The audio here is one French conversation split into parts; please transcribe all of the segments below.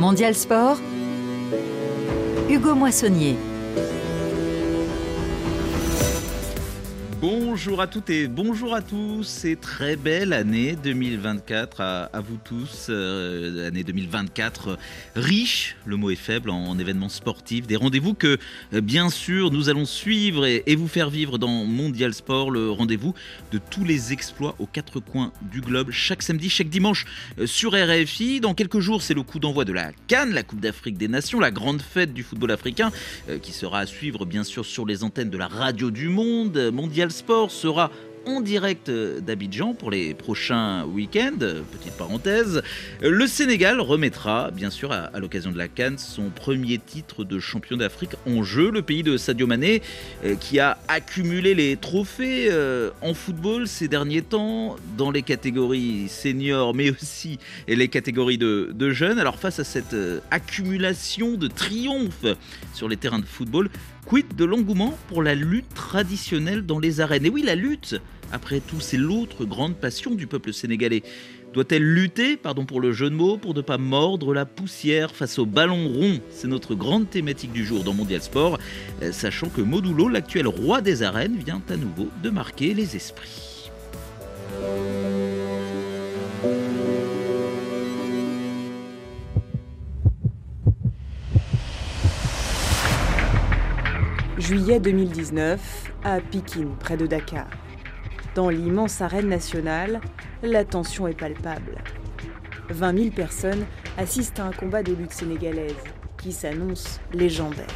Mondial Sport, Hugo Moissonnier. Bonjour à toutes et bonjour à tous. C'est très belle année 2024 à, vous tous. Euh, année 2024 riche, le mot est faible, en, événements sportifs. Des rendez-vous que, euh, bien sûr, nous allons suivre et, vous faire vivre dans Mondial Sport, le rendez-vous de tous les exploits aux quatre coins du globe, chaque samedi, chaque dimanche euh, sur RFI. Dans quelques jours, c'est le coup d'envoi de la Cannes, la Coupe d'Afrique des Nations, la grande fête du football africain, qui sera à suivre, bien sûr, sur les antennes de la radio du monde. Mondial Sport sera en direct d'Abidjan pour les prochains week-ends. Petite parenthèse. Le Sénégal remettra, bien sûr, à, l'occasion de la Cannes, son premier titre de champion d'Afrique en jeu. Le pays de Sadio Mané, euh, qui a accumulé les trophées euh, en football ces derniers temps, dans les catégories seniors, mais aussi les catégories de, jeunes. Alors, face à cette euh, accumulation de triomphes sur les terrains de football, Quid de l'engouement pour la lutte traditionnelle dans les arènes? Et oui, la lutte, après tout, c'est l'autre grande passion du peuple sénégalais. Doit-elle lutter, pardon pour le jeu de mots, pour ne pas mordre la poussière face au ballon rond? C'est notre grande thématique du jour dans Mondial Sport, euh, sachant que Modulo, l'actuel roi des arènes, vient à nouveau de marquer les esprits. Juillet 2019, à Pékin, près de Dakar. Dans l'immense arène nationale, la tension est palpable. 20 000 personnes assistent à un combat de lutte sénégalaise qui s'annonce légendaire.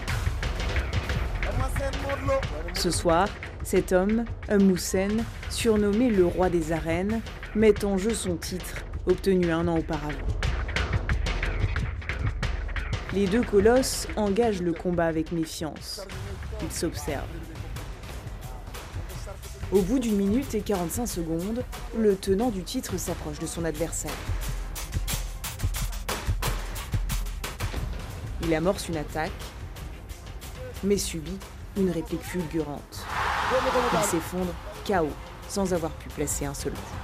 Ce soir, cet homme, Moussen, surnommé le roi des arènes, met en jeu son titre, obtenu un an auparavant. Les deux colosses engagent le combat avec méfiance. Ils s'observent. Au bout d'une minute et 45 secondes, le tenant du titre s'approche de son adversaire. Il amorce une attaque, mais subit une réplique fulgurante. Il s'effondre KO sans avoir pu placer un seul coup.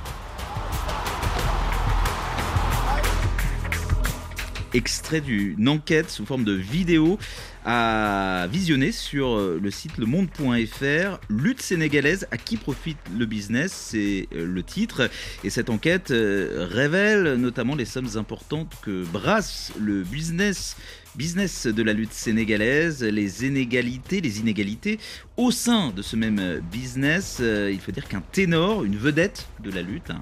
Extrait d'une enquête sous forme de vidéo à visionner sur euh, le site lemonde.fr. Lutte sénégalaise, à qui profite le business C'est euh, le titre. Et cette enquête euh, révèle notamment les sommes importantes que brasse le business business de la lutte sénégalaise, les inégalités, les inégalités au sein de ce même business. Il faut dire qu'un ténor, une vedette de la lutte, un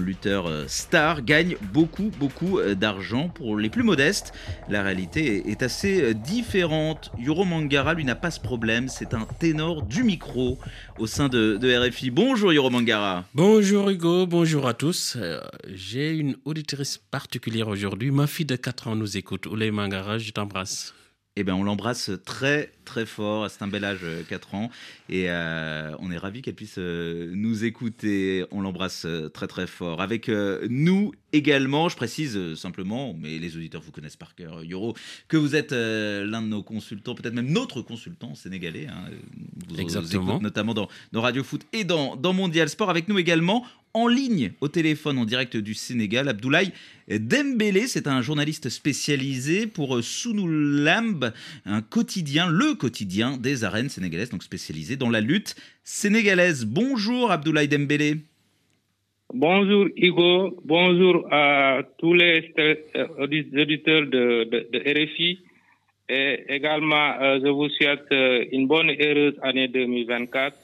lutteur euh, star, gagne beaucoup, beaucoup euh, d'argent. Pour les plus modestes, la réalité est assez euh, différente. Yoro Mangara, lui, n'a pas ce problème. C'est un ténor du micro au sein de, RFI. Bonjour Yoro Mangara. Bonjour Hugo, bonjour à tous. J'ai une auditrice particulière aujourd'hui. Ma fille de 4 ans nous écoute. Oulé Mangara, je t'embrasse. Eh bien, on l'embrasse très très fort. C'est un bel âge, 4 ans, et on est ravi qu'elle puisse nous écouter. On l'embrasse très très fort. Avec nous également, je précise simplement, mais les auditeurs vous connaissent par cœur, Yoro, que vous êtes l'un de nos consultants, peut-être même notre consultant sénégalais. Hein. Vous Exactement. notamment dans, dans, Radio Foot et dans, dans Mondial Sport. Avec nous également, en ligne au téléphone en direct du Sénégal, Abdoulaye Dembélé. C'est un journaliste spécialisé pour Lamb, un quotidien, le quotidien des arènes sénégalaises, donc spécialisé dans la lutte sénégalaise. Bonjour Abdoulaye Dembélé. Bonjour Hugo, bonjour à tous les euh, auditeurs de, de, RFI. Et également, euh, je vous souhaite euh, une bonne et heureuse année 2024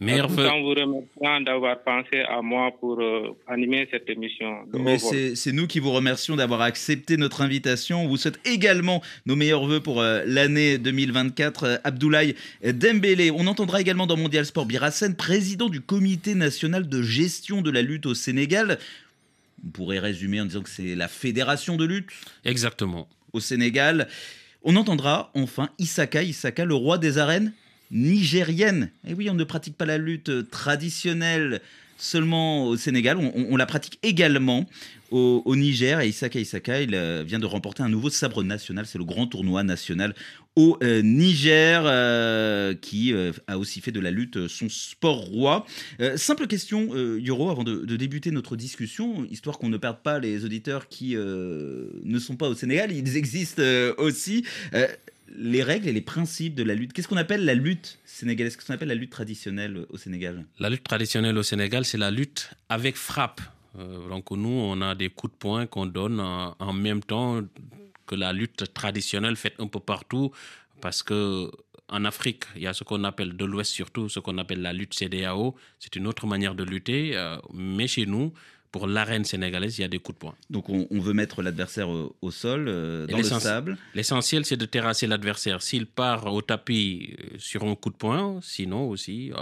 Meilleur vous remerciant d'avoir pensé à moi pour euh, animer cette émission. Mais c'est nous qui vous remercions d'avoir accepté notre invitation. On vous souhaite également nos meilleurs voeux pour euh, l'année 2024. Euh, Abdoulaye Dembélé. On entendra également dans Mondial Sport Birassen, président du comité national de gestion de la lutte au Sénégal. On pourrait résumer en disant que c'est la fédération de lutte. Exactement. Au Sénégal. On entendra enfin Isaka, Isaka, le roi des arènes nigérienne. Et oui, on ne pratique pas la lutte traditionnelle seulement au Sénégal, on, la pratique également au, Niger. Et Isaka Isaka, il euh, vient de remporter un nouveau sabre national. C'est le grand tournoi national au euh, Niger, euh, qui a aussi fait de la lutte son sport roi. simple question, Yoro, avant de, débuter notre discussion, histoire qu'on ne perde pas les auditeurs qui ne sont pas au Sénégal, ils existent aussi. Les règles et les principes de la lutte. Qu'est-ce qu'on appelle la lutte sénégalaise? Qu'est-ce qu'on appelle la lutte traditionnelle au Sénégal? La lutte traditionnelle au Sénégal, c'est la lutte avec frappe. Euh, donc nous, on a des coups de poing qu'on donne en, même temps que la lutte traditionnelle faite un peu partout, parce que en Afrique, il y a ce qu'on appelle de l'Ouest surtout, ce qu'on appelle la lutte CDAO. C'est une autre manière de lutter, euh, mais chez nous, pour l'arène sénégalaise, il y a des coups de poing. Donc on, veut mettre l'adversaire au, sol, euh, dans le sable. L'essentiel, c'est de terrasser l'adversaire. S'il part au tapis sur un coup de poing, sinon aussi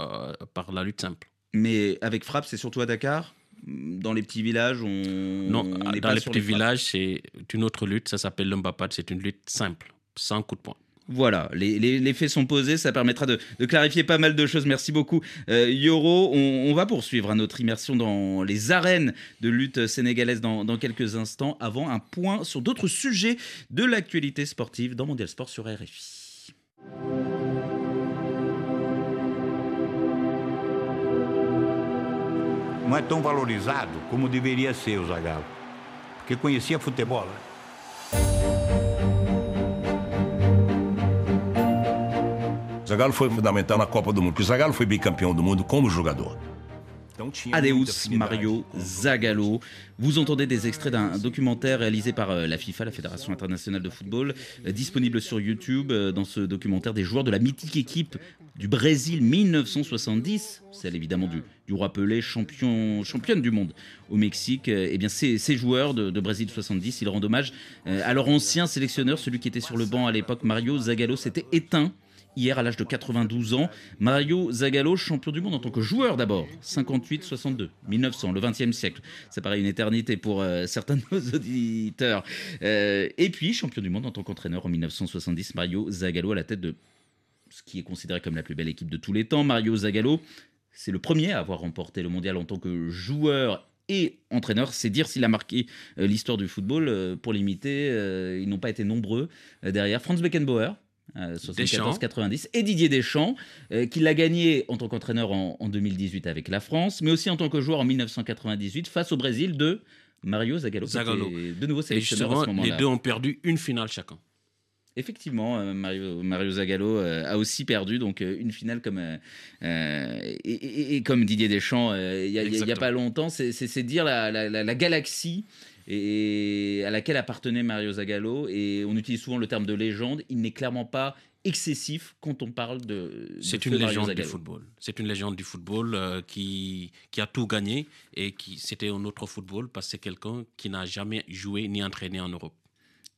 par la lutte simple. Mais avec frappe, c'est surtout à Dakar? Dans les petits villages, on. Non, dans les petits villages, c'est une autre lutte. Ça s'appelle l'umbapad. C'est une lutte simple, sans coup de poing. Voilà, les, faits sont posés, ça permettra de, clarifier pas mal de choses. Merci beaucoup, euh, Yoro. On, va poursuivre notre immersion dans les arènes de lutte sénégalaise dans, quelques instants, avant un point sur d'autres sujets de l'actualité sportive dans Mondial Sport sur RFI. não conhecia futebol. Zagallo foi fundamental na Copa do Mundo, porque o Zagallo foi bicampeão do mundo como jogador. Adeus Mario Zagallo. Vous entendez des extraits d'un documentaire réalisé par euh, la FIFA, la Fédération internationale de football, euh, disponible sur YouTube. Euh, dans ce documentaire, des joueurs de la mythique équipe du Brésil 1970, celle évidemment du, du roi Pelé, champion, championne du monde au Mexique. Eh bien, ces, ces joueurs de, de, Brésil 70, ils rendent hommage à leur ancien sélectionneur, celui qui était sur le banc à l'époque, Mario Zagallo, s'était éteint hier à l'âge de 92 ans. Mario Zagallo, champion du monde en tant que joueur d'abord, 58-62, 1900, le 20e siècle. Ça paraît une éternité pour euh, certains de nos auditeurs. Euh, et puis, champion du monde en tant qu'entraîneur en 1970, Mario Zagallo à la tête de ce qui est considéré comme la plus belle équipe de tous les temps. Mario Zagallo, c'est le premier à avoir remporté le mondial en tant que joueur et entraîneur, c'est dire s'il a marqué euh, l'histoire du football. pour l'imiter, ils n'ont pas été nombreux derrière. Franz Beckenbauer, 74-90, euh, et Didier Deschamps, euh, qui l'a gagné en tant qu'entraîneur en, 2018 avec la France, mais aussi en tant que joueur en 1998 face au Brésil de Mario Zagallo. De nouveau sélectionneur à ce moment-là. Les deux ont perdu une finale chacun. Effectivement, euh, Mario, Mario Zagallo a aussi perdu donc une finale comme et, comme Didier Deschamps il n'y a, pas longtemps. C'est dire la, la galaxie et à laquelle appartenait Mario Zagallo. Et on utilise souvent le terme de légende. Il n'est clairement pas excessif quand on parle de. C'est une légende du football. C'est une légende du football euh, qui, qui a tout gagné et qui c'était un autre football parce que c'est quelqu'un qui n'a jamais joué ni entraîné en Europe.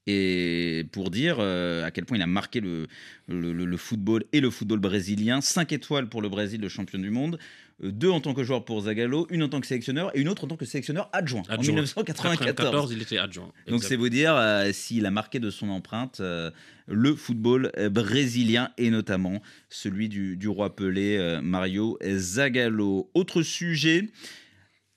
Et pour dire euh, à quel point il a marqué le, le, le, football et le football brésilien, 5 étoiles pour le Brésil, le champion du monde, euh, deux en tant que joueur pour Zagallo, une en tant que sélectionneur et une autre en tant que sélectionneur adjoint, en 1994. il était adjoint. Donc c'est vous dire euh, s'il a marqué de son empreinte euh, le football brésilien et notamment celui du, du roi Pelé, Mario Zagallo. Autre sujet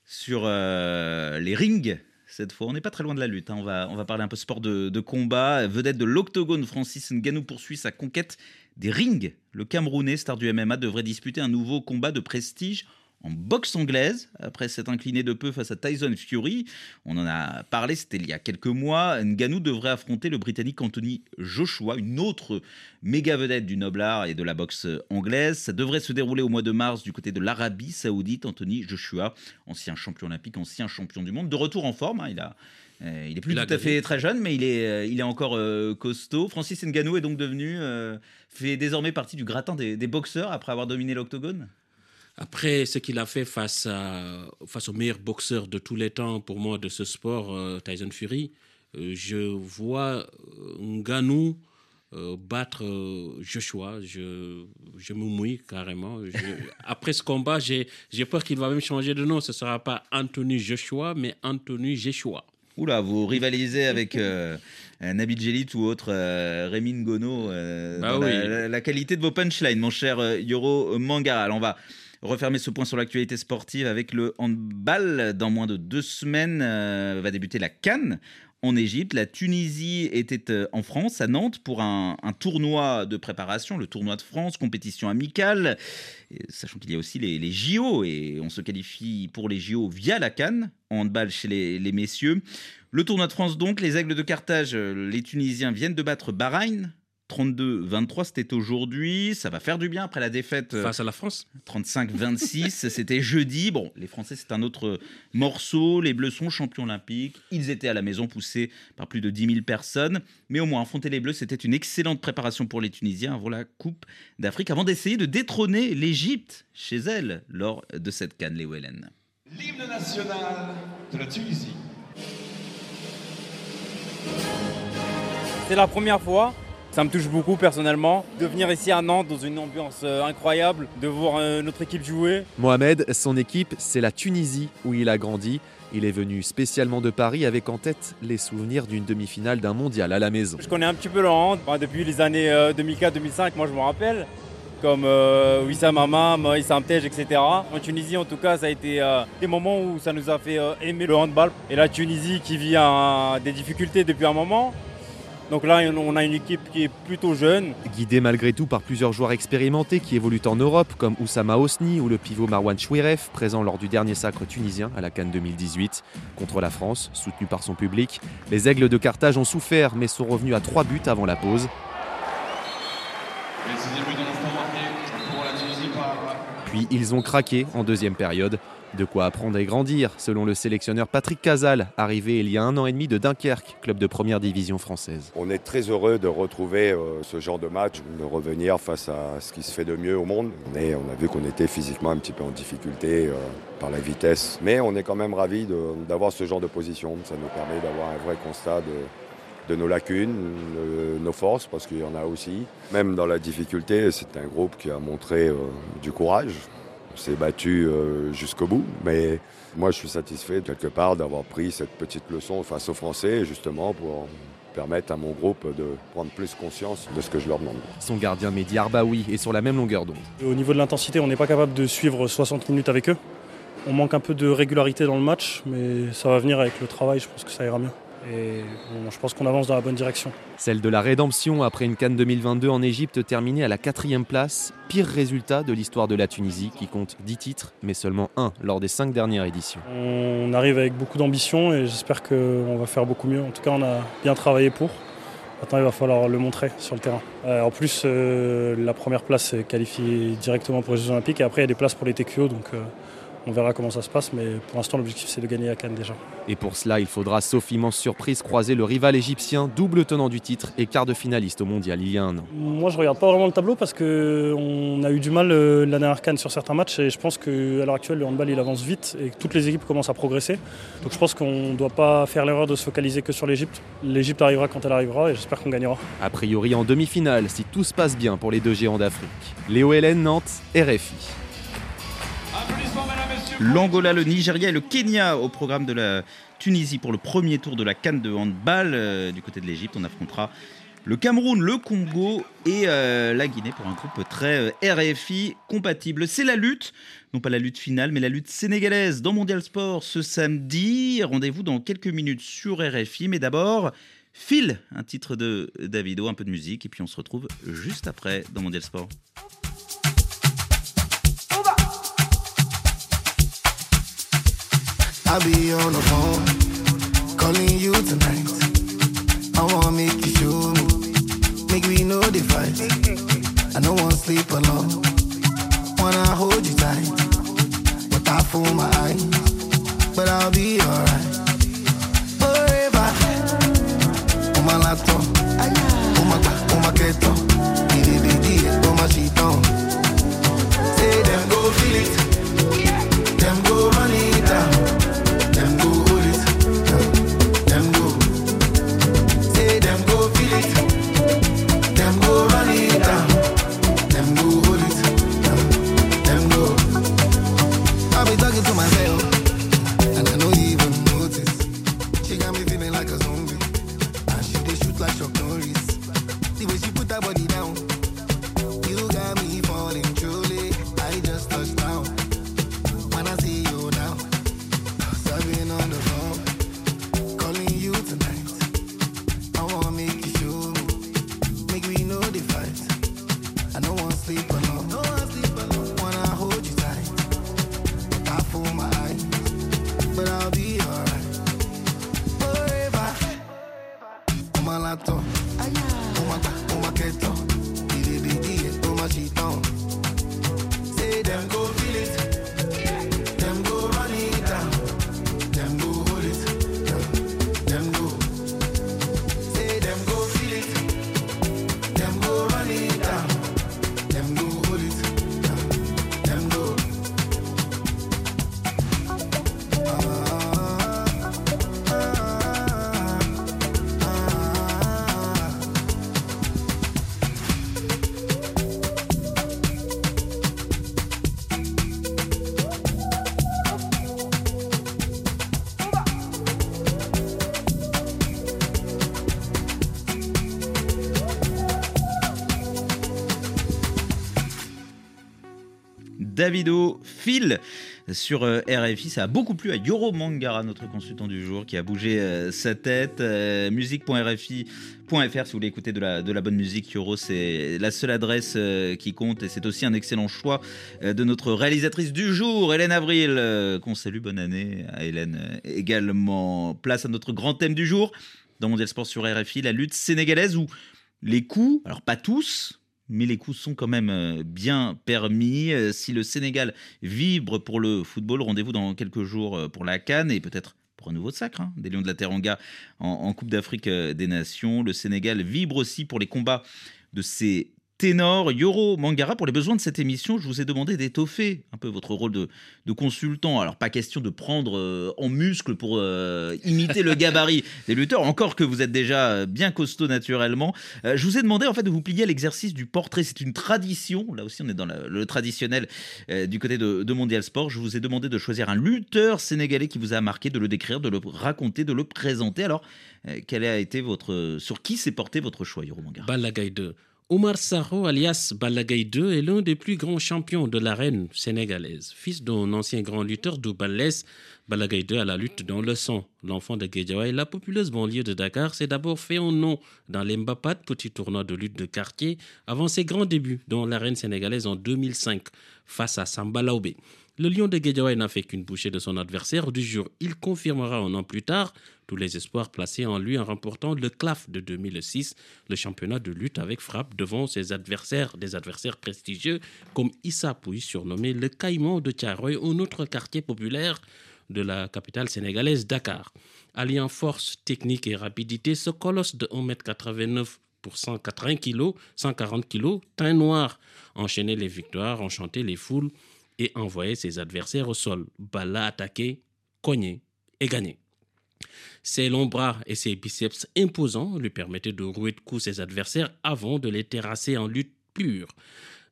sur les rings cette fois. On n'est pas très loin de la lutte. Hein. On, va, on parler un peu sport de, de combat. Vedette de l'octogone, Francis Ngannou poursuit sa conquête des rings. Le Camerounais, star du MMA, devrait disputer un nouveau combat de prestige en boxe anglaise, après s'être incliné de peu face à Tyson Fury. On en a parlé, c'était il y a quelques mois. Ngannou devrait affronter le Britannique Anthony Joshua, une autre méga vedette du noblard et de la boxe anglaise. Ça devrait se dérouler au mois de mars du côté de l'Arabie Saoudite. Anthony Joshua, ancien champion olympique, ancien champion du monde, de retour en forme. Hein. il a euh, il est plus tout à fait très jeune, mais il est, euh, il est encore euh, costaud. Francis Ngannou est donc devenu, fait désormais partie du gratin des, boxeurs après avoir dominé l'octogone? Après ce qu'il a fait face, à, face au meilleur boxeur de tous les temps pour moi de ce sport, Tyson Fury, je vois Ngannou battre Joshua. Je, je me mouille carrément. après ce combat, j'ai peur qu'il va même changer de nom. Ce ne sera pas Anthony Joshua, mais Anthony Joshua. Oula, vous rivalisez avec euh, Nabil Djelit ou autre euh, Rémi Ngono euh, bah la, qualité de vos punchlines, mon cher Yoro Mangara. Alors on va refermer ce point sur l'actualité sportive avec le handball. Dans moins de deux semaines euh, va débuter la Cannes en Égypte. La Tunisie était euh, en France, à Nantes, pour un, tournoi de préparation, le tournoi de France, compétition amicale. sachant qu'il y a aussi les, JO et on se qualifie pour les JO via la Cannes en handball chez les, messieurs. Le tournoi de France donc, les Aigles de Carthage, euh, les Tunisiens viennent de battre Bahreïn 32-23, c'était aujourd'hui. Ça va faire du bien après la défaite. Euh, Face à la France 35-26, c'était jeudi. Bon, les Français, c'est un autre morceau. Les Bleus sont champions olympiques. Ils étaient à la maison poussés par plus de 10 000 personnes. Mais au moins, affronter les Bleus, c'était une excellente préparation pour les Tunisiens avant la Coupe d'Afrique, avant d'essayer de détrôner l'Égypte chez elle lors de cette canne, les Wellen. L'hymne national de la Tunisie. C'est la première fois ça me touche beaucoup personnellement de venir ici à Nantes dans une ambiance euh, incroyable, de voir euh, notre équipe jouer. Mohamed, son équipe, c'est la Tunisie où il a grandi. Il est venu spécialement de Paris avec en tête les souvenirs d'une demi-finale d'un mondial à la maison. Je connais un petit peu le hand depuis les années 2004-2005, euh, moi je me rappelle, comme euh, Wissam Hamam, Moïse Amtej, etc. En Tunisie en tout cas, ça a été des moments où ça nous a fait aimer le handball. Et la Tunisie qui vit des difficultés depuis un moment, donc là, on a une équipe qui est plutôt jeune. Guidée malgré tout par plusieurs joueurs expérimentés qui évoluent en Europe, comme Oussama Osni ou le pivot Marwan Chouiref, présent lors du dernier sacre tunisien à la Cannes 2018. Contre la France, soutenu par son public, les Aigles de Carthage ont souffert mais sont revenus à trois buts avant la pause. Puis ils ont craqué en deuxième période. De quoi apprendre et grandir, selon le sélectionneur Patrick Casal, arrivé il y a un an et demi de Dunkerque, club de première division française. On est très heureux de retrouver euh, ce genre de match, de revenir face à ce qui se fait de mieux au monde. On, a vu qu'on était physiquement un petit peu en difficulté euh, par la vitesse, mais on est quand même ravis d'avoir ce genre de position. Ça nous permet d'avoir un vrai constat de, nos lacunes, de nos forces, parce qu'il y en a aussi. Même dans la difficulté, c'est un groupe qui a montré euh, du courage, on s'est battu euh, jusqu'au bout, mais moi je suis satisfait quelque part d'avoir pris cette petite leçon face aux Français, justement pour permettre à mon groupe de prendre plus conscience de ce que je leur demande. Son gardien Mehdi Arbaoui est sur la même longueur d'onde. Au niveau de l'intensité, on n'est pas capable de suivre 60 minutes avec eux. On manque un peu de régularité dans le match, mais ça va venir avec le travail, je pense que ça ira mieux. Et je pense qu'on avance dans la bonne direction. Celle de la rédemption après une Cannes 2022 en Égypte terminée à la quatrième place. Pire résultat de l'histoire de la Tunisie qui compte 10 titres, mais seulement un lors des cinq dernières éditions. On arrive avec beaucoup d'ambition et j'espère qu'on va faire beaucoup mieux. En tout cas, on a bien travaillé pour. Maintenant, il va falloir le montrer sur le terrain. Euh, en plus, euh, la première place est qualifiée directement pour les Jeux Olympiques et après, il y a des places pour les TQO. Donc, euh, on verra comment ça se passe, mais pour l'instant, l'objectif, c'est de gagner à Cannes déjà. Et pour cela, il faudra, sauf immense surprise, croiser le rival égyptien, double tenant du titre et quart de finaliste au mondial il y a un an. Moi, je regarde pas vraiment le tableau parce qu'on a eu du mal euh, l'année dernière Cannes sur certains matchs et je pense qu'à l'heure actuelle, le handball, il avance vite et toutes les équipes commencent à progresser. Donc je pense qu'on ne doit pas faire l'erreur de se focaliser que sur l'Égypte. L'Égypte arrivera quand elle arrivera et j'espère qu'on gagnera. A priori en demi-finale, si tout se passe bien pour les deux géants d'Afrique. Léo Hélène, Nantes, RFI. L'Angola, le Nigeria et le Kenya au programme de la Tunisie pour le premier tour de la Cannes de handball. Euh, du côté de l'Égypte, on affrontera le Cameroun, le Congo et euh, la Guinée pour un groupe très euh, RFI compatible. C'est la lutte, non pas la lutte finale, mais la lutte sénégalaise dans Mondial Sport ce samedi. Rendez-vous dans quelques minutes sur RFI, mais d'abord, Phil, un titre de Davido, un peu de musique, et puis on se retrouve juste après dans Mondial Sport. I'll be on the phone, calling you tonight. I wanna make you show me, make we know the. I don't wanna sleep alone, wanna hold you tight. But I fool my eyes, but I'll be alright. Forever, them go feel it, Davido Phil sur euh, RFI. Ça a beaucoup plu à Yoro Mangara, notre consultant du jour, qui a bougé euh, sa tête. Euh, musique.rfi.fr si vous voulez écouter de la, de la bonne musique. Yoro, c'est la seule adresse qui compte et c'est aussi un excellent choix de notre réalisatrice du jour, Hélène Avril, qu'on salue. Bonne année à Hélène également. Place à notre grand thème du jour dans Mondial Sport sur RFI, la lutte sénégalaise où les coups, alors pas tous, mais les coups sont quand même euh, bien permis. Euh, Si le Sénégal vibre pour le football, rendez-vous dans quelques jours euh, pour la Cannes et peut-être pour un nouveau sacre hein, des Lions de la Teranga en, en Coupe d'Afrique des Nations. Le Sénégal vibre aussi pour les combats de ses ténors. Yoro Mangara, pour les besoins de cette émission, je vous ai demandé d'étoffer un peu votre rôle de, de consultant. Alors, pas question de prendre euh, en muscle pour euh, imiter le gabarit des lutteurs, encore que vous êtes déjà euh, bien costaud naturellement. Euh, je vous ai demandé en fait de vous plier à l'exercice du portrait. C'est une tradition. Là aussi, on est dans la- le traditionnel du côté de, de Mondial Sport. Je vous ai demandé de choisir un lutteur sénégalais qui vous a marqué, de le décrire, de le raconter, de le présenter. Alors, quel a été votre, sur qui s'est porté votre choix, Yoro Mangara? Balagaï 2. Omar Sarro, alias Balagaï 2, est l'un des plus grands champions de l'arène sénégalaise. Fils d'un ancien grand lutteur d'Oubalès, Balagaï 2 a la lutte dans le sang. L'enfant de Guédiawaye, la populeuse banlieue de Dakar, s'est d'abord fait un nom dans les Mbapat, petit tournoi de lutte de quartier, avant ses grands débuts dans l'arène sénégalaise en 2005, face à Samba Laobé. Le lion de Guédiawaye n'a fait qu'une bouchée de son adversaire du jour. Il confirmera un an plus tard tous les espoirs placés en lui en remportant le CLAF de 2006, le championnat de lutte avec frappe devant ses adversaires, des adversaires prestigieux comme Issa Pouy, surnommé le Caïman de Tiaroy, un autre quartier populaire de la capitale sénégalaise Dakar. Alliant force, technique et rapidité, ce colosse de 1m89 pour 180 kg, 140 kg, teint noir, enchaînait les victoires, enchantait les foules et envoyait ses adversaires au sol. Bala attaqué, cogné et gagné. Ses longs bras et ses biceps imposants lui permettaient de rouer de coups ses adversaires avant de les terrasser en lutte pure.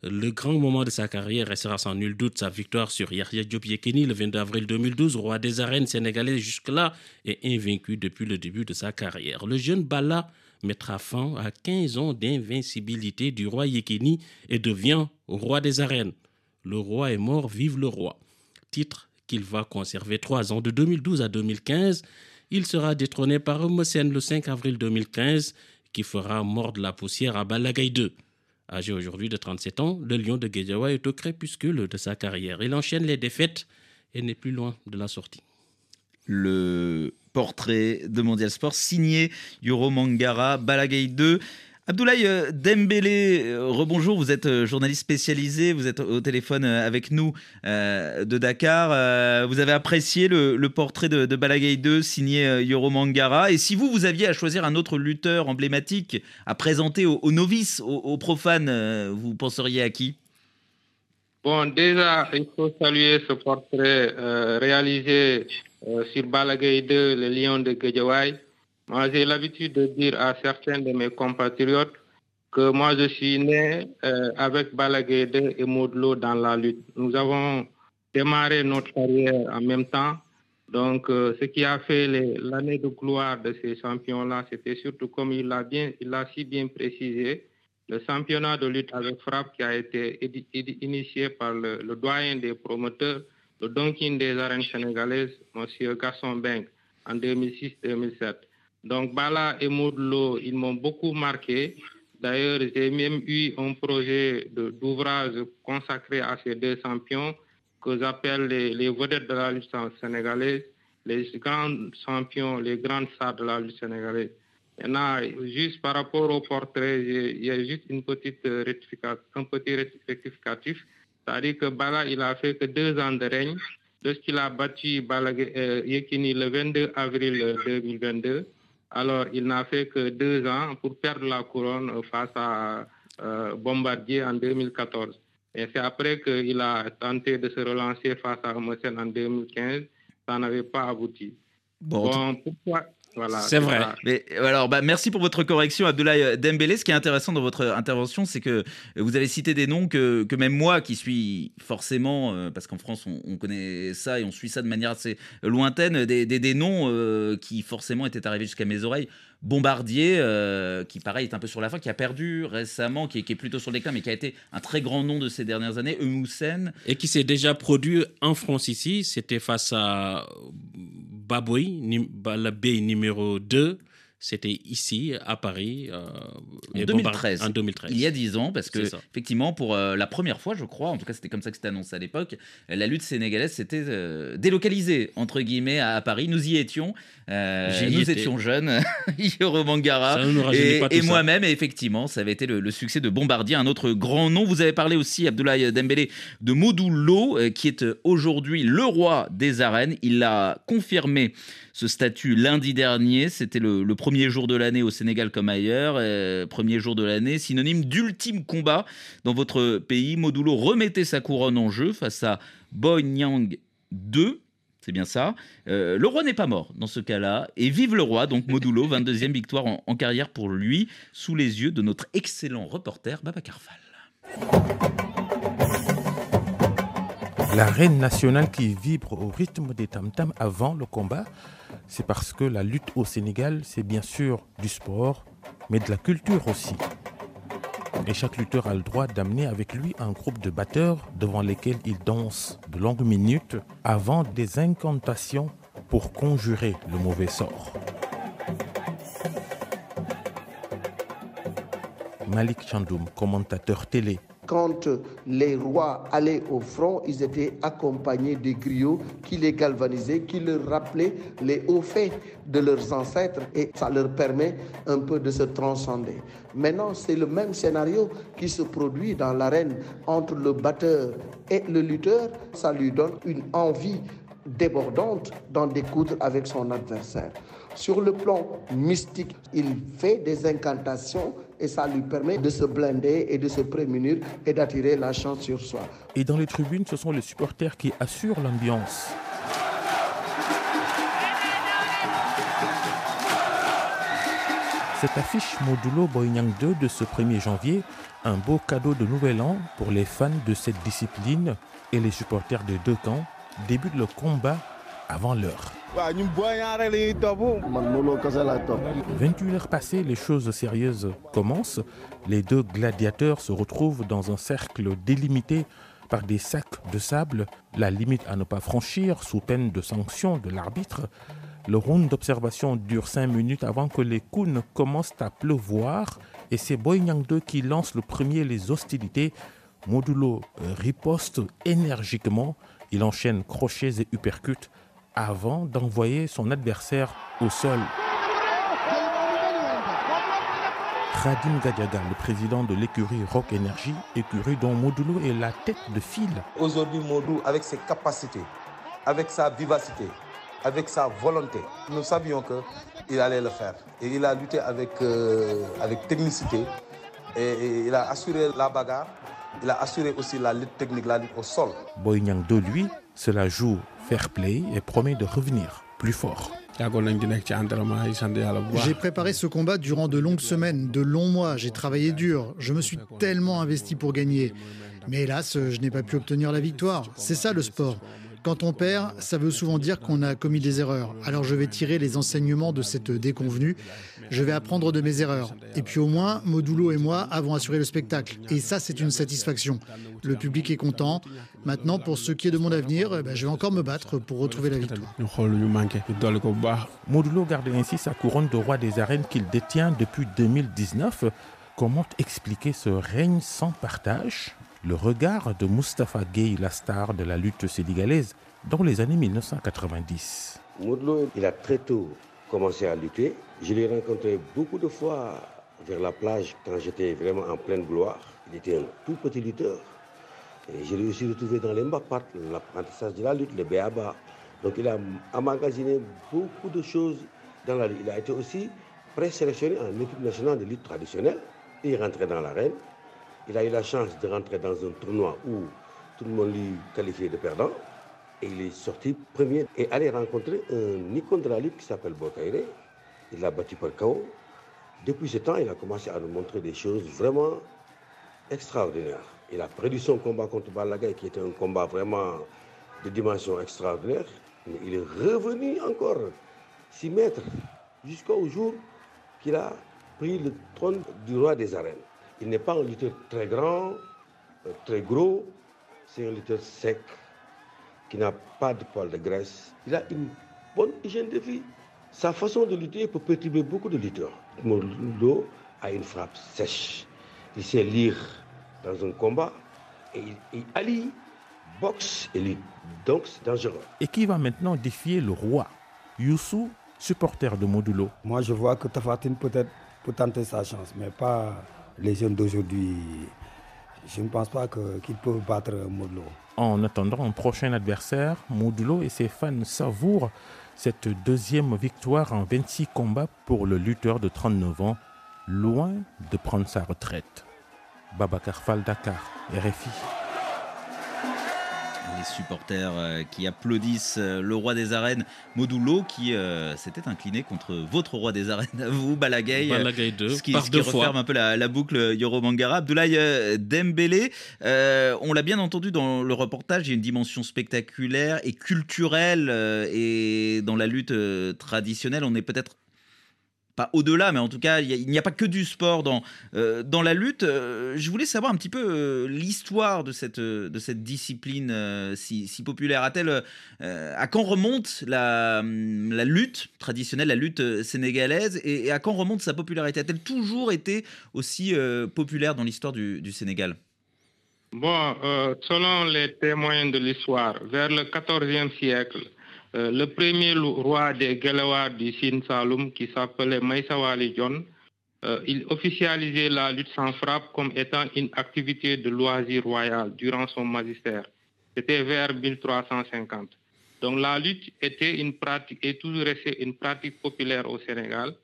Le grand moment de sa carrière restera sans nul doute sa victoire sur Yahya Diop Yekini le 22 avril 2012, roi des arènes sénégalaises jusque-là et invaincu depuis le début de sa carrière. Le jeune Bala mettra fin à 15 ans d'invincibilité du roi Yekini et devient roi des arènes. Le roi est mort, vive le roi. Titre qu'il va conserver trois ans de 2012 à 2015. Il sera détrôné par Homocène le 5 avril 2015, qui fera mordre la poussière à Balagaï 2. Âgé aujourd'hui de 37 ans, le lion de Guédiawa est au crépuscule de sa carrière. Il enchaîne les défaites et n'est plus loin de la sortie. le portrait de Mondial Sport signé Yoro Mangara, Balagaï 2. Abdoulaye euh, Dembélé, euh, rebonjour, vous êtes euh, journaliste spécialisé, vous êtes au téléphone avec nous de Dakar. Vous avez apprécié le, portrait de, de Balagaï 2 signé Yoro Mangara. Et si vous, vous aviez à choisir un autre lutteur emblématique à présenter aux, novices, aux, profanes, vous penseriez à qui? Bon, déjà, il faut saluer ce portrait réalisé sur Balagay 2, le lion de Guédiawaye. Moi, j'ai l'habitude de dire à certains de mes compatriotes que moi, je suis né euh, avec Balagay 2 et Modlo dans la lutte. Nous avons démarré notre carrière en même temps. Donc, euh, ce qui a fait l'année de gloire de ces champions-là, c'était surtout, comme il l'a si bien précisé, le championnat de lutte avec frappe qui a été initié par le, le doyen des promoteurs, le Donkin des arènes sénégalaises, M. Gasson Beng, en 2006-2007. Donc Bala et Moudlo, ils m'ont beaucoup marqué. D'ailleurs, j'ai même eu un projet d'ouvrage consacré à ces deux champions que j'appelle les, vedettes de la lutte sénégalaise, les grands champions, les grandes stars de la lutte sénégalaise. Maintenant, juste par rapport au portrait, il y a juste une petite rectification, un petit rectificatif. C'est-à-dire que Bala, il a fait que deux ans de règne lorsqu'il a battu Bala, euh, Yekini le 22 avril 2022. Alors, il n'a fait que deux ans pour perdre la couronne face à euh, Bombardier en 2014. Et c'est après qu'il a tenté de se relancer face à Homosen en 2015. Ça n'avait pas abouti. Bon, pourquoi voilà, c'est vrai. Mais alors, bah, merci pour votre correction, Abdoulaye Dembélé. Ce qui est intéressant dans votre intervention, c'est que vous avez cité des noms que, que même moi, qui suis forcément, euh, parce qu'en France, on, connaît ça et on suit ça de manière assez lointaine, des, des, des noms euh, qui forcément étaient arrivés jusqu'à mes oreilles. Bombardier, euh, qui pareil est un peu sur la fin, qui a perdu récemment, qui est, plutôt sur le déclin, mais qui a été un très grand nom de ces dernières années, Eumoussen. Et qui s'est déjà produit en France ici, c'était face à Baboui, la baie numéro 2. C'était ici, à Paris. Euh, en, 2013. en 2013. Il y a 10 ans, parce que, effectivement, pour euh, la première fois, je crois, en tout cas, c'était comme ça que c'était annoncé à l'époque, la lutte sénégalaise s'était euh, délocalisée, entre guillemets, à, Paris. Nous y étions. nous étions jeunes, Yoro Mangara et, et moi-même. Et effectivement, ça avait été le, succès de Bombardier, un autre grand nom. Vous avez parlé aussi, Abdoulaye Dembélé, de Modou qui est aujourd'hui le roi des arènes. Il l'a confirmé ce statut lundi dernier. C'était le, premier jour de l'année au Sénégal comme ailleurs. Premier jour de l'année, synonyme d'ultime combat dans votre pays. Modulo remettait sa couronne en jeu face à Boy Nyang 2. C'est bien ça. Euh, le roi n'est pas mort dans ce cas-là. Et vive le roi, donc Modulo, 22e victoire en, carrière pour lui, sous les yeux de notre excellent reporter Baba Carval. La reine nationale qui vibre au rythme des tam-tams avant le combat c'est parce que la lutte au Sénégal, c'est bien sûr du sport, mais de la culture aussi. Et chaque lutteur a le droit d'amener avec lui un groupe de batteurs devant lesquels il danse de longues minutes avant des incantations pour conjurer le mauvais sort. Malik Chandoum, commentateur télé, quand les rois allaient au front, ils étaient accompagnés des griots qui les galvanisaient, qui leur rappelaient les hauts faits de leurs ancêtres et ça leur permet un peu de se transcender. Maintenant, c'est le même scénario qui se produit dans l'arène entre le batteur et le lutteur. Ça lui donne une envie débordante d'en découdre avec son adversaire. Sur le plan mystique, il fait des incantations et ça lui permet de se blinder et de se prémunir et d'attirer la sur soi. Et dans les tribunes, ce sont les supporters qui assurent l'ambiance. Cette affiche modulo Boyang 2 de ce 1er janvier, un beau cadeau de nouvel an pour les fans de cette discipline et les supporters des deux camps, débute le combat avant l'heure. 28 heures passées, les choses sérieuses commencent. Les deux gladiateurs se retrouvent dans un cercle délimité par des sacs de sable, la limite à ne pas franchir sous peine de sanction de l'arbitre. Le round d'observation dure 5 minutes avant que les coups commencent à pleuvoir et c'est Boyang 2 qui lance le premier les hostilités. Modulo riposte énergiquement, il enchaîne crochets et uppercuts avant d'envoyer son adversaire au sol. Radim Gadiaga, le président de l'écurie Rock Energy, écurie dont Modulo est la tête de file. Aujourd'hui, Modou, avec ses capacités, avec sa vivacité, avec sa volonté, nous savions qu'il allait le faire. Et il a lutté avec, euh, avec technicité et, il a assuré la bagarre. Il a assuré aussi la lutte technique, la lutte au sol. Boyang de lui, cela joue fair play et promet de revenir plus fort. J'ai préparé ce combat durant de longues semaines, de longs mois. J'ai travaillé dur. Je me suis tellement investi pour gagner. Mais hélas, je n'ai pas pu obtenir la victoire. C'est ça le sport. Quand on perd, ça veut souvent dire qu'on a commis des erreurs. Alors je vais tirer les enseignements de cette déconvenue. Je vais apprendre de mes erreurs. Et puis au moins, Modulo et moi avons assuré le spectacle. Et ça, c'est une satisfaction. Le public est content. Maintenant, pour ce qui est de mon avenir, eh ben, je vais encore me battre pour retrouver la victoire. Modulo garde ainsi sa couronne de roi des arènes qu'il détient depuis 2019. Comment expliquer ce règne sans partage? Le regard de Mustafa Gueye, la star de la lutte sénégalaise dans les années 1990. Moudlo, il a très tôt commencé à lutter. Je l'ai rencontré beaucoup de fois vers la plage quand j'étais vraiment en pleine gloire. Il était un tout petit lutteur. Et je l'ai aussi retrouvé dans les Mbapat, l'apprentissage de la lutte, le béaba. Donc il a emmagasiné beaucoup de choses dans la lutte. Il a été aussi présélectionné en équipe nationale de lutte traditionnelle. Il rentré dans l'arène. Il a eu la chance de rentrer dans un tournoi où tout le monde lui qualifiait de perdant. Et il est sorti premier et allé rencontrer un icône de la qui s'appelle Bokaire. Il l'a battu par KO. Depuis ce temps, il a commencé à nous montrer des choses vraiment extraordinaires. Il a perdu son combat contre Balagay, qui était un combat vraiment de dimension extraordinaire. Il est revenu encore s'y mettre jusqu'au jour qu'il a pris le trône du roi des arènes. Il n'est pas un lutteur très grand, euh, très gros, c'est un lutteur sec, qui n'a pas de poil de graisse. Il a une bonne hygiène de vie. Sa façon de lutter peut perturber beaucoup de lutteurs. Molo a une frappe sèche. Il sait lire dans un combat et il, il allie boxe et lutte. Donc c'est dangereux. Et qui va maintenant défier le roi? Youssou, supporter de Modulo. Moi je vois que Tafatine peut-être peut tenter sa chance, mais pas les jeunes d'aujourd'hui. Je ne pense pas qu'ils peuvent battre Modulo. En attendant un prochain adversaire, Modulo et ses fans savourent cette deuxième victoire en 26 combats pour le lutteur de 39 ans, loin de prendre sa retraite. Babacar Fall Dakar, RFI. Supporters euh, qui applaudissent euh, le roi des arènes, Modulo, qui euh, s'était incliné contre votre roi des arènes, à vous, Balagay. Balagay deux, ce qui, par ce qui fois. referme un peu la, la boucle Yoro Mangara. Abdoulaye Dembélé, euh, on l'a bien entendu dans le reportage, il y a une dimension spectaculaire et culturelle. et dans la lutte traditionnelle, on est peut-être pas au-delà, mais en tout cas, il n'y a pas que du sport dans, euh, dans la lutte. Euh, je voulais savoir un petit peu euh, l'histoire de cette, de cette discipline si, si populaire. A-t-elle, à quand remonte la, hum, la lutte traditionnelle, la lutte sénégalaise, et, à quand remonte sa popularité? A-t-elle toujours été aussi populaire dans l'histoire du, du Sénégal? Bon, selon les témoins de l'histoire, vers le XIVe siècle, euh, le premier roi des Gelawar du Sine Saloum, qui s'appelait Maïsawali John, euh, il officialisait la lutte sans frappe comme étant une activité de loisir royal durant son magistère. C'était vers 1350. Donc la lutte était une pratique, et toujours restée une pratique populaire au Sénégal.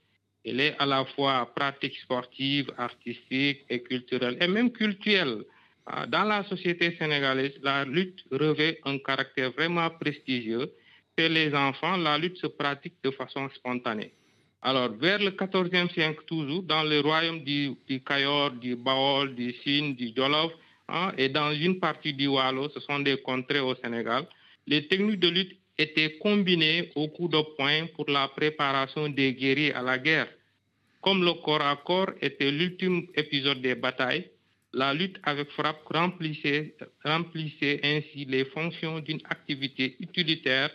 Elle est à la fois pratique sportive, artistique et culturelle, et même culturelle. Ah, Dans la société sénégalaise, la lutte revêt un caractère vraiment prestigieux. Les enfants, la lutte se pratique de façon spontanée. Alors, vers le XIVe siècle toujours, dans le royaume du, du du Baol, du Sine, du Jolof, hein, et dans une partie du Wallo, ce sont des contrées au Sénégal, les techniques de lutte étaient combinées au coup de poing pour la préparation des guerriers à la guerre. Comme le corps à corps était l'ultime épisode des batailles, la lutte avec frappe remplissait, remplissait ainsi les fonctions d'une activité utilitaire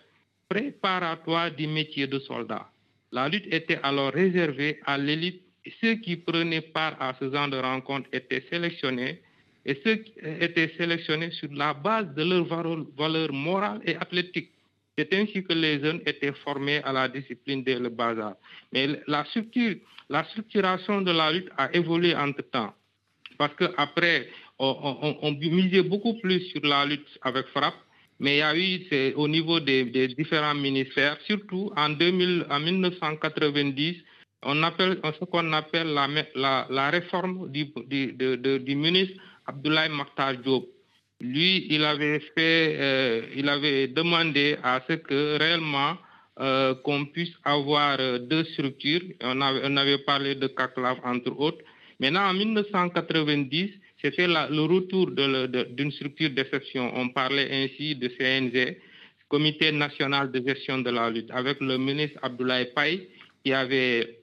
préparatoire du métier de soldat. La lutte était alors réservée à l'élite ceux qui prenaient part à ce genre de rencontres étaient sélectionnés et ceux qui étaient sélectionnés sur la base de leurs valeurs morales et athlétiques. C'est ainsi que les jeunes étaient formés à la discipline dès le âge. Mais la, structure, la structuration de la lutte a évolué entre-temps. Parce qu'après, on, on- on misait beaucoup plus sur la lutte avec frappe, mais il y a eu au niveau des, différents ministères, surtout en, 2000, en 1990, on appelle ce qu'on appelle la, la, réforme du, du, du ministre Abdoulaye Makhtar Diop. Lui, il avait fait, euh, il avait demandé à ce que réellement euh, qu'on puisse avoir euh, deux structures. On avait, on avait parlé de CACLAV entre autres. Maintenant, en 1990, c'était le retour d'une structure d'exception. On parlait ainsi de CNG, Comité national de gestion de la lutte, avec le ministre Abdoulaye Paye, qui avait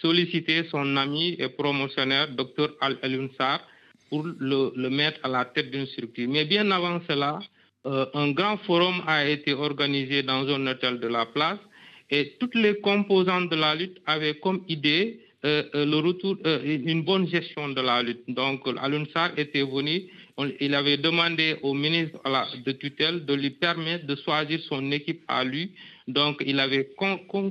sollicité son ami et promotionnaire, Dr Al Sarr, pour le, mettre à la tête d'une structure. Mais bien avant cela, euh, un grand forum a été organisé dans un hôtel de la place et toutes les composantes de la lutte avaient comme idée le retour, euh, une bonne gestion de la lutte. Donc, Alun Sarr était venu, il avait demandé au ministre de tutelle de lui permettre de choisir son équipe à lui, Donc, il avait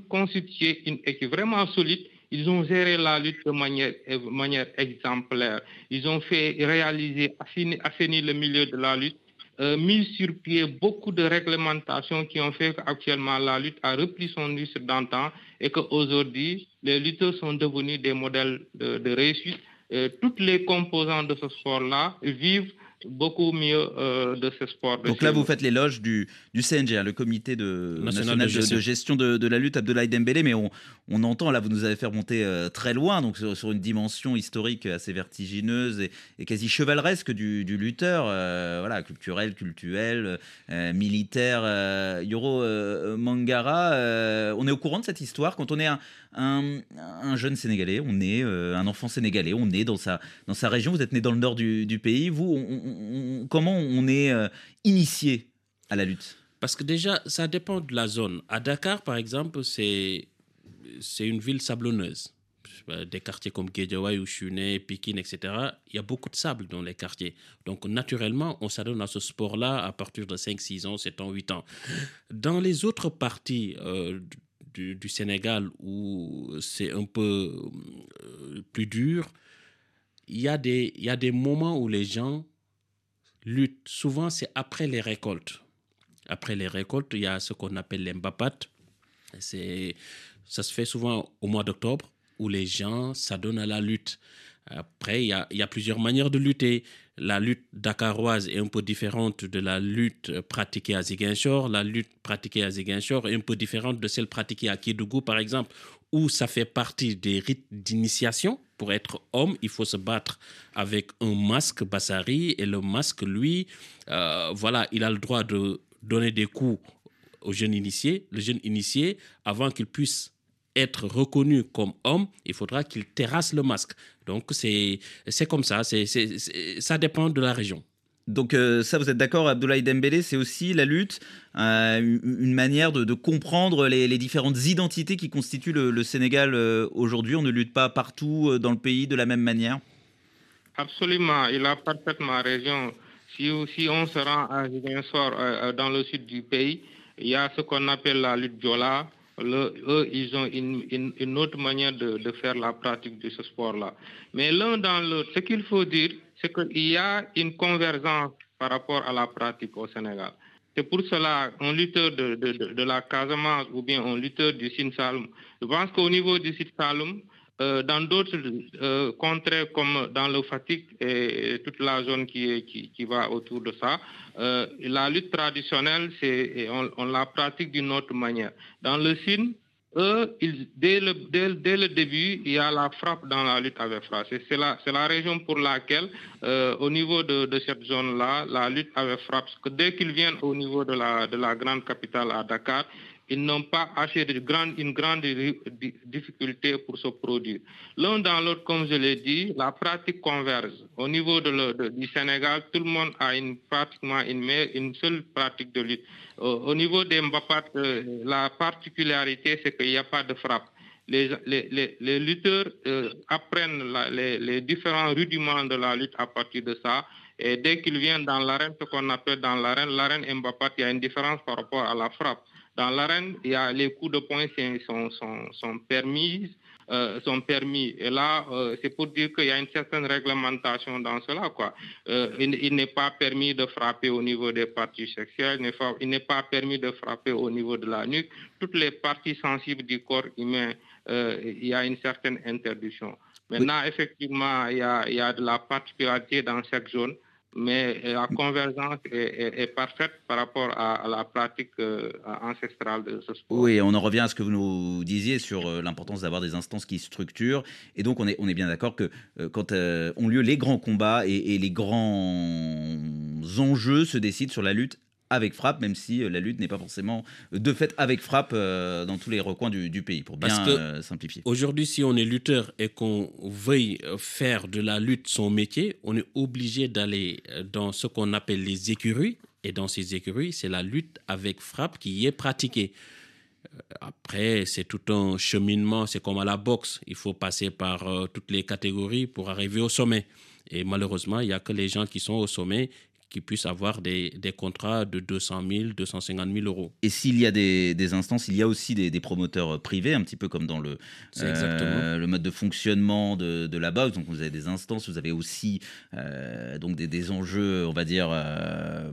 constitué une équipe vraiment solide. Ils ont géré la lutte de manière, manière exemplaire. Ils ont fait réaliser, assainir le milieu de la lutte, euh, mis sur pied beaucoup de réglementations qui ont fait qu'actuellement la lutte a repris son lustre d'antan et qu'aujourd'hui, les lutteurs sont devenus des modèles de, réussite. Et toutes les composantes de ce sport-là vivent beaucoup mieux euh, de ce sport. Donc là, vous faites l'éloge du, du CNG, hein, le comité de, national, de, gestion de, de, la lutte Abdoulaye Dembélé, mais on, on, entend, là, vous nous avez fait remonter euh, très loin, donc sur, une dimension historique assez vertigineuse et, quasi chevaleresque du, du lutteur, euh, voilà, culturel, cultuel, militaire. Yoro Mangara, on est au courant de cette histoire quand on est un, un, jeune Sénégalais, on est un enfant sénégalais, on est dans sa, dans sa région, vous êtes né dans le nord du, du pays, vous, comment on est euh, initié à la lutte? Parce que déjà, ça dépend de la zone. À Dakar, par exemple, c'est une ville sablonneuse. Des quartiers comme Guédiawaye ou Chuné, Pikine, etc. Il y a beaucoup de sable dans les quartiers. Donc, naturellement, on s'adonne à ce sport-là à partir de 5, 6 ans, 7 ans, 8 ans. Dans les autres parties euh, du, Sénégal où c'est un peu euh, plus dur, il y, a des, il y a des moments où les gens lutte, souvent c'est après les récoltes. Après les récoltes, il y a ce qu'on appelle l'embapat. Ça se fait souvent au mois d'octobre où les gens s'adonnent à la lutte. Après, il y, a, plusieurs manières de lutter. La lutte dakaroise est un peu différente de la lutte pratiquée à Ziguinchor. La lutte pratiquée à Ziguinchor est un peu différente de celle pratiquée à Kédougou, par exemple, où ça fait partie des rites d'initiation. Pour être homme, il faut se battre avec un masque Bassari et le masque, lui, euh, voilà, il a le droit de donner des coups au jeune initié. Le jeune initié, avant qu'il puisse être reconnu comme homme, il faudra qu'il terrasse le masque. Donc c'est comme ça, c'est ça dépend de la région. Donc euh, ça, vous êtes d'accord, Abdoulaye Dembélé, c'est aussi la lutte, euh, une manière de, comprendre les, différentes identités qui constituent le, Sénégal euh, aujourd'hui. On ne lutte pas partout dans le pays de la même manière? Absolument, il a parfaitement raison. Si, si on se rend à soir dans le sud du pays, il y a ce qu'on appelle la lutte Diola. Eux, ils ont une, une, autre manière de, de, faire la pratique de ce sport-là. Mais l'un dans l'autre, ce qu'il faut dire, c'est qu'il y a une convergence par rapport à la pratique au Sénégal. C'est pour cela un lutteur de, de, de, la Casamance ou bien un lutteur du Sine Saloum. Je pense qu'au niveau du Saloum, euh, dans d'autres euh, contrées comme dans le Fatigue et toute la zone qui, va autour de ça, euh, la lutte traditionnelle, c'est, on, la pratique d'une autre manière. Dans le Sine, eux, dès, le, début, il y a la frappe dans la lutte avec frappe. C'est la, région pour laquelle, euh, au niveau de, cette zone-là, la lutte avec frappe, dès qu'ils viennent au niveau de la, de la grande capitale à Dakar, ils n'ont pas assez de grande, une grande difficulté pour se produire. L'un dans l'autre, comme je l'ai dit, la pratique converge. Au niveau du Sénégal, tout le monde a une, pratiquement une, seule pratique de lutte. Au, niveau des Mbapat, euh, la particularité, c'est qu'il n'y a pas de frappe. Les, lutteurs euh, apprennent les, différents rudiments de la lutte à partir de ça. Et dès qu'ils viennent dans l'arène, ce qu'on appelle dans l'arène, l'arène Mbapat, il y a une différence par rapport à la frappe. Dans l'arène, il y a les coups de poing sont, sont, sont permis. Euh, sont permis. Et là, euh, c'est pour dire qu'il y a une certaine réglementation dans cela. Quoi. Euh, il, n'est pas permis de frapper au niveau des parties sexuelles, il n'est pas permis de frapper au niveau de la nuque. Toutes les parties sensibles du corps humain, il y a une certaine interdiction. Maintenant, effectivement, il y, a, il y, a, de la particularité dans cette zone mais euh, la convergence est, parfaite par rapport à, la pratique euh, ancestrale de ce sport. Oui, on en revient à ce que vous nous disiez sur euh, l'importance d'avoir des instances qui structurent. Et donc, on est, on est bien d'accord que quand ont lieu les grands combats et, les grands enjeux se décident sur la lutte avec frappe, même si euh, la lutte n'est pas forcément euh, de fait avec frappe euh, dans tous les recoins du, pays, pour bien simplifier. Aujourd'hui, si on est lutteur et qu'on veuille faire de la lutte son métier, on est obligé d'aller dans ce qu'on appelle les écuries. Et dans ces écuries, c'est la lutte avec frappe qui est pratiquée. Après, c'est tout un cheminement, c'est comme à la boxe. Il faut passer par toutes les catégories pour arriver au sommet. Et malheureusement, il n'y a que les gens qui sont au sommet qui puissent avoir des, des contrats de 200 000, 250 000 euros. Et s'il y a des, des, instances, il y a aussi des, des, promoteurs privés, un petit peu comme dans le, euh, le mode de fonctionnement de, de, la boxe. Donc vous avez des instances, vous avez aussi euh, donc des, enjeux, on va dire, euh,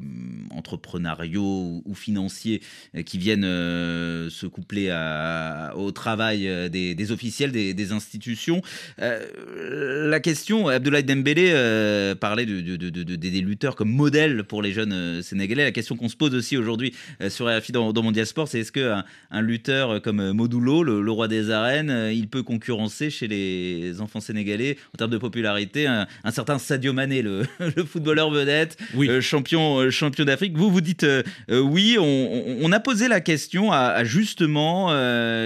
entrepreneuriaux ou, financiers qui viennent se coupler à, au travail des, officiels, des, institutions. La question, Abdoulaye Dembélé parlait de, des lutteurs comme modèle pour les jeunes euh, sénégalais. La question qu'on se pose aussi aujourd'hui euh, sur RFI dans, dans Mondial Sport, c'est est-ce qu'un un lutteur comme Modulo, le, roi des arènes, euh, il peut concurrencer chez les enfants sénégalais en termes de popularité un, certain Sadio Mané, le, footballeur vedette, champion, champion d'Afrique Vous, vous dites oui. On, a posé la question à, justement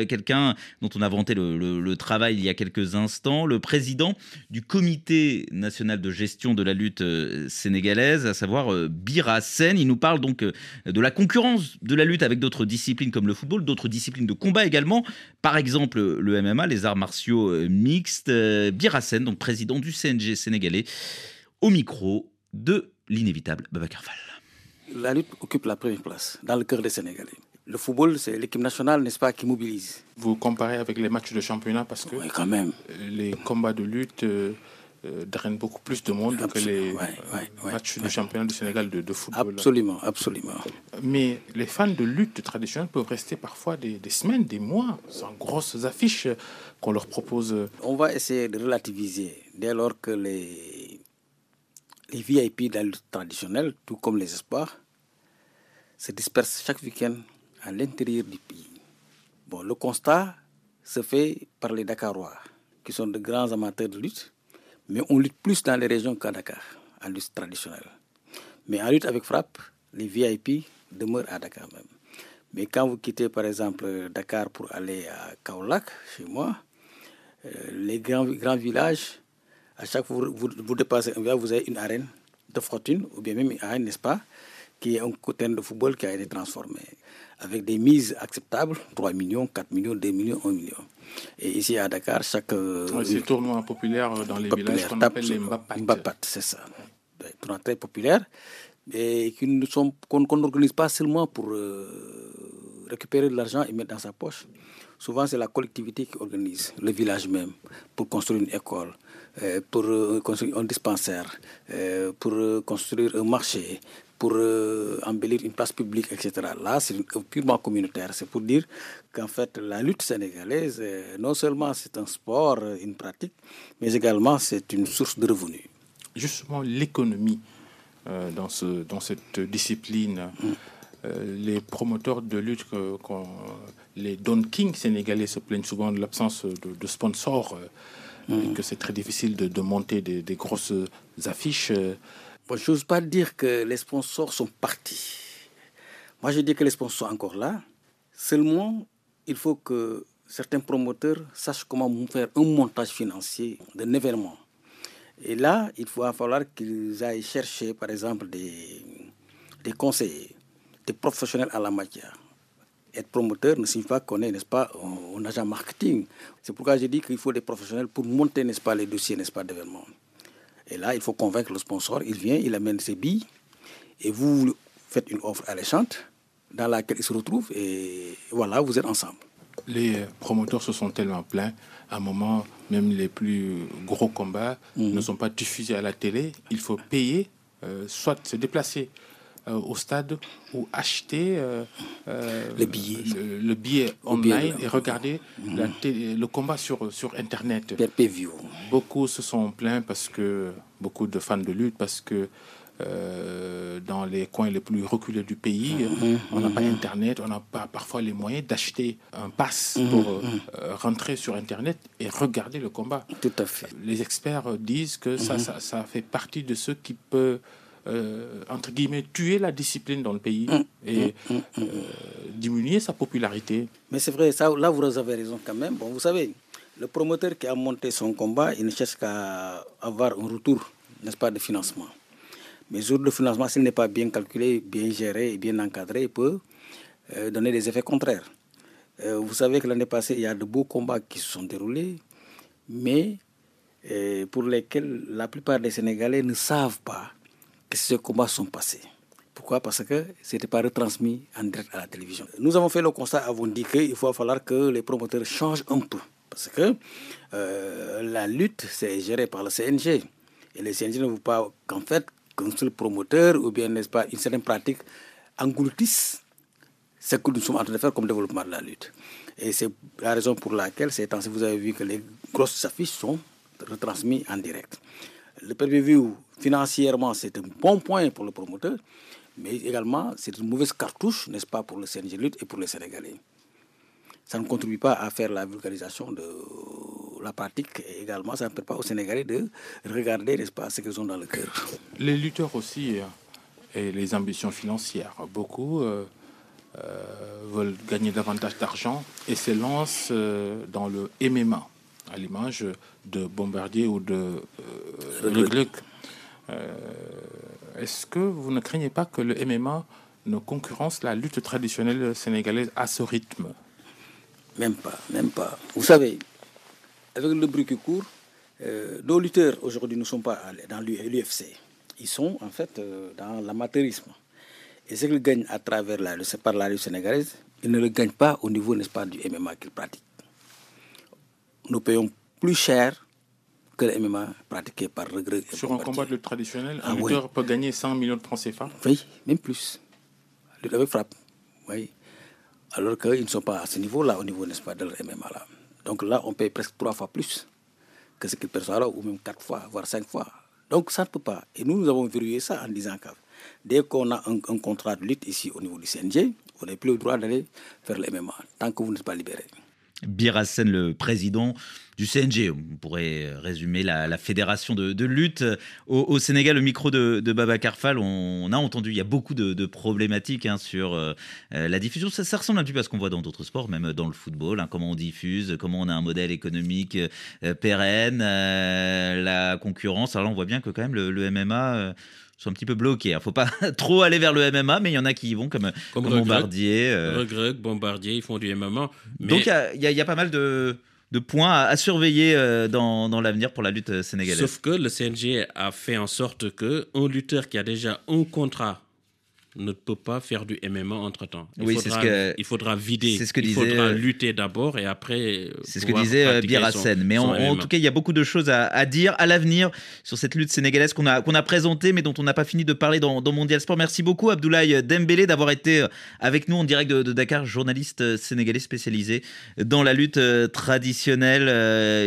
quelqu'un dont on a vanté le, le travail il y a quelques instants, le président du comité national de gestion de la lutte sénégalaise, à savoir euh, Birassen. Il nous parle donc euh, de la concurrence de la lutte avec d'autres disciplines comme le football, d'autres disciplines de combat également, par exemple le MMA, les arts martiaux euh, mixtes. Birassen, donc président du CNG sénégalais, au micro de l'inévitable Babacar Fall. La lutte occupe la première place dans le cœur des Sénégalais. Le football, c'est l'équipe nationale, n'est-ce pas, qui mobilise. Vous comparez avec les matchs de championnat parce que oui, quand même. les combats de lutte euh, draine beaucoup plus de monde que les matchs du championnat du Sénégal de, football. Absolument, absolument. Mais les fans de lutte traditionnelle peuvent rester parfois des, semaines, des mois, sans grosses affiches qu'on leur propose. On va essayer de relativiser dès lors que les, les VIP de la lutte traditionnelle, tout comme les espoirs, se dispersent chaque week-end à l'intérieur du pays. Bon, le constat se fait par les Dakarois, qui sont de grands amateurs de lutte mais on lutte plus dans les régions qu'à Dakar, en lutte traditionnelle. Mais en lutte avec frappe, les VIP demeurent à Dakar même. Mais quand vous quittez par exemple Dakar pour aller à Kaolac, chez moi, euh, les grands, grands villages, à chaque fois que vous, vous, dépassez un village, vous avez une arène de fortune, ou bien même une arène, n'est-ce pas, qui est un côté de football qui a été transformé avec des mises acceptables 3 millions, 4 millions, 2 millions, 1 million. Et ici à Dakar, chaque. Euh, ces tournois populaires dans les villages qu'on appelle les Mbapat. Mbapat, c'est ça. Des tournois très populaires et qu'on n'organise pas seulement pour euh, récupérer de l'argent et mettre dans sa poche. Souvent, c'est la collectivité qui organise, le village même, pour construire une école, euh, pour construire un dispensaire, pour construire un marché, pour euh, embellir une place publique, etc. Là, c'est purement communautaire. C'est pour dire qu'en fait, la lutte sénégalaise, euh, non seulement c'est un sport, euh, une pratique, mais également c'est une source de revenus. Justement, l'économie dans, ce, dans cette discipline, mm. les promoteurs de lutte, les Don King sénégalais se plaignent souvent de l'absence de, sponsors, mm. que c'est très difficile de, monter des, des grosses affiches. Bon, je n'ose pas dire que les sponsors sont partis. Moi, je dis que les sponsors sont encore là. Seulement, il faut que certains promoteurs sachent comment faire un montage financier d'un événement. Et là, il va falloir qu'ils aillent chercher, par exemple, des, des conseillers, des professionnels à la matière. Être promoteur ne signifie pas qu'on est, n'est-ce pas, un agent marketing. C'est pourquoi je dis qu'il faut des professionnels pour monter, n'est-ce pas, les dossiers, n'est-ce pas, d'événements. Et là, il faut convaincre le sponsor. Il vient, il amène ses billes et vous faites une offre alléchante dans laquelle il se retrouve et voilà, vous êtes ensemble. Les promoteurs se sont tellement plaints. À un moment, même les plus gros combats mhm. ne sont pas diffusés à la télé. Il faut payer, euh, soit se déplacer au stade ou acheter euh, euh, le billet, le, billet online et regarder la mhm. le combat sur, sur Internet. Beaucoup se sont plaints parce que, beaucoup de fans de lutte, parce que dans les coins les plus reculés du pays, mhm. on n'a pas mhm. Internet, on n'a pas parfois les moyens d'acheter un pass pour rentrer sur Internet et regarder le combat. Tout à fait. Les experts disent que ça, ça, ça, fait partie de ce qui peut euh, entre guillemets, tuer la discipline dans le pays mm, et mm, mm, euh, diminuer sa popularité. Mais c'est vrai, ça, là vous avez raison quand même. Bon, vous savez, le promoteur qui a monté son combat, il ne cherche qu'à avoir un retour, n'est-ce pas, de financement. Mais ce de financement, s'il n'est pas bien calculé, bien géré et bien encadré, il peut euh, donner des effets contraires. vous savez que l'année passée, il y a de beaux combats qui se sont déroulés, mais pour lesquels la plupart des Sénégalais ne savent pas que ces combats sont passés. Pourquoi? Parce que ce n'était pas retransmis en direct à la télévision. Nous avons fait le constat, avons dit qu'il va falloir que les promoteurs changent un peu. Parce que euh, la lutte, c'est géré par le CNG. Et le CNG ne veut pas qu'en fait, qu'un seul promoteur ou bien, n'est-ce pas, une certaine pratique engloutisse ce que nous sommes en train de faire comme développement de la lutte. Et c'est la raison pour laquelle, ces temps vous avez vu que les grosses affiches sont retransmises en direct. Le pay-per-view, financièrement, c'est un bon point pour le promoteur, mais également, c'est une mauvaise cartouche, n'est-ce pas, pour le CNG Lutte et pour les Sénégalais. Ça ne contribue pas à faire la vulgarisation de la pratique et également, ça ne permet pas aux Sénégalais de regarder, n'est-ce pas, ce qu'ils ont dans le cœur. Les lutteurs aussi, euh, et les ambitions financières. Beaucoup euh, euh, veulent gagner davantage d'argent et se lancent dans le MMA, à l'image de Bombardier ou de Le Est-ce que vous ne craignez pas que le MMA ne concurrence la lutte traditionnelle sénégalaise à ce rythme? Même pas, même pas. Vous savez, avec le bruit qui court, nos lutteurs aujourd'hui ne sont pas dans l'UFC ils sont en fait euh, dans l'amateurisme. Et ce qu'ils gagnent à travers la par la lutte sénégalaise, ils ne le gagnent pas au niveau, n'est-ce pas, du MMA qu'ils pratiquent. Nous payons plus cher que le MMA pratiqué par regret. Sur un combat de lutte traditionnel, un ah lutteur peut gagner 100 millions de francs CFA Oui, même plus. Lutte avec frappe. Oui. Alors qu'ils ne sont pas à ce niveau-là, au niveau, n'est-ce pas, de leur MMA. Là. Donc là, on paye presque trois fois plus que ce qu'ils perçoivent là, ou même quatre fois, voire cinq fois. Donc ça ne peut pas. Et nous, nous avons verrouillé ça en disant que dès qu'on a un, contrat de lutte ici au niveau du CNG, on n'a plus le droit d'aller faire le MMA tant que vous n'êtes pas libéré. Birassen, le président du CNG, on pourrait résumer la, fédération de, lutte au, Sénégal. Le micro de, Baba Karfal, on, a entendu, il y a beaucoup de, problématiques hein, sur euh, la diffusion. Ça, ressemble un peu à ce qu'on voit dans d'autres sports, même dans le football, hein, comment on diffuse, comment on a un modèle économique euh, pérenne, euh, la concurrence. Alors là, on voit bien que quand même le, MMA sont un petit peu bloqués. Il ne faut pas trop aller vers le MMA, mais il y en a qui y vont, comme, Bombardier. Euh... Bombardier, ils font du MMA. Donc il y, a pas mal de, points à, surveiller euh, dans, dans l'avenir pour la lutte euh, sénégalaise. Sauf que le CNG a fait en sorte qu'un lutteur qui a déjà un contrat ne peut pas faire du MMA entre-temps. Il, oui, faudra, ce que, il faudra vider, ce que il faudra lutter d'abord et après... Euh, c'est ce que disait euh, Birassen. Mais en, tout cas, il y a beaucoup de choses à, dire à l'avenir sur cette lutte sénégalaise qu'on a, qu'on a présentée, mais dont on n'a pas fini de parler dans, Mondial Sport. Merci beaucoup, Abdoulaye Dembélé, d'avoir été euh, avec nous en direct de, Dakar, journaliste sénégalais spécialisé dans la lutte traditionnelle.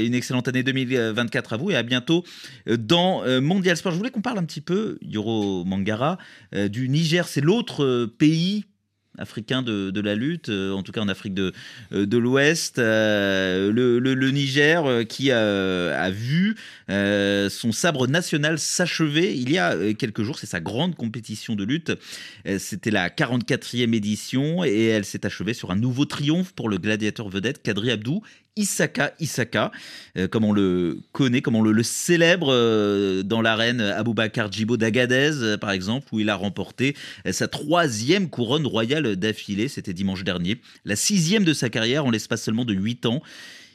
Une excellente année 2024 à vous et à bientôt dans Mondial Sport. Je voulais qu'on parle un petit peu, Yoro Mangara, du Niger c'est l'autre euh, pays africain de, la lutte, euh, en tout cas en Afrique de, euh, de l'Ouest. le, Niger qui a, vu son sabre national s'achever il y a quelques jours. C'est sa grande compétition de lutte. C'était la 44e édition et elle s'est achevée sur un nouveau triomphe pour le gladiateur vedette Kadri Abdou. Isaka Isaka, euh, comme on le connaît, comme on le, célèbre euh, dans l'arène Aboubakar Djibo d'Agadez, euh, par exemple, où il a remporté sa troisième couronne royale d'affilée, c'était dimanche dernier, la sixième de sa carrière en l'espace seulement de 8 ans.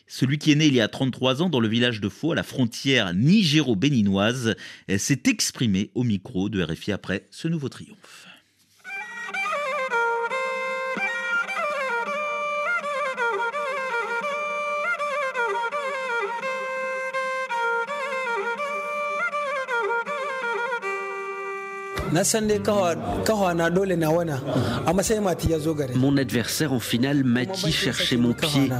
Celui qui est né il y a 33 ans dans le village de Faux, à la frontière nigéro-béninoise, s'est exprimé au micro de RFI après ce nouveau triomphe. Mon adversaire en finale, Mati, cherchait mon pied.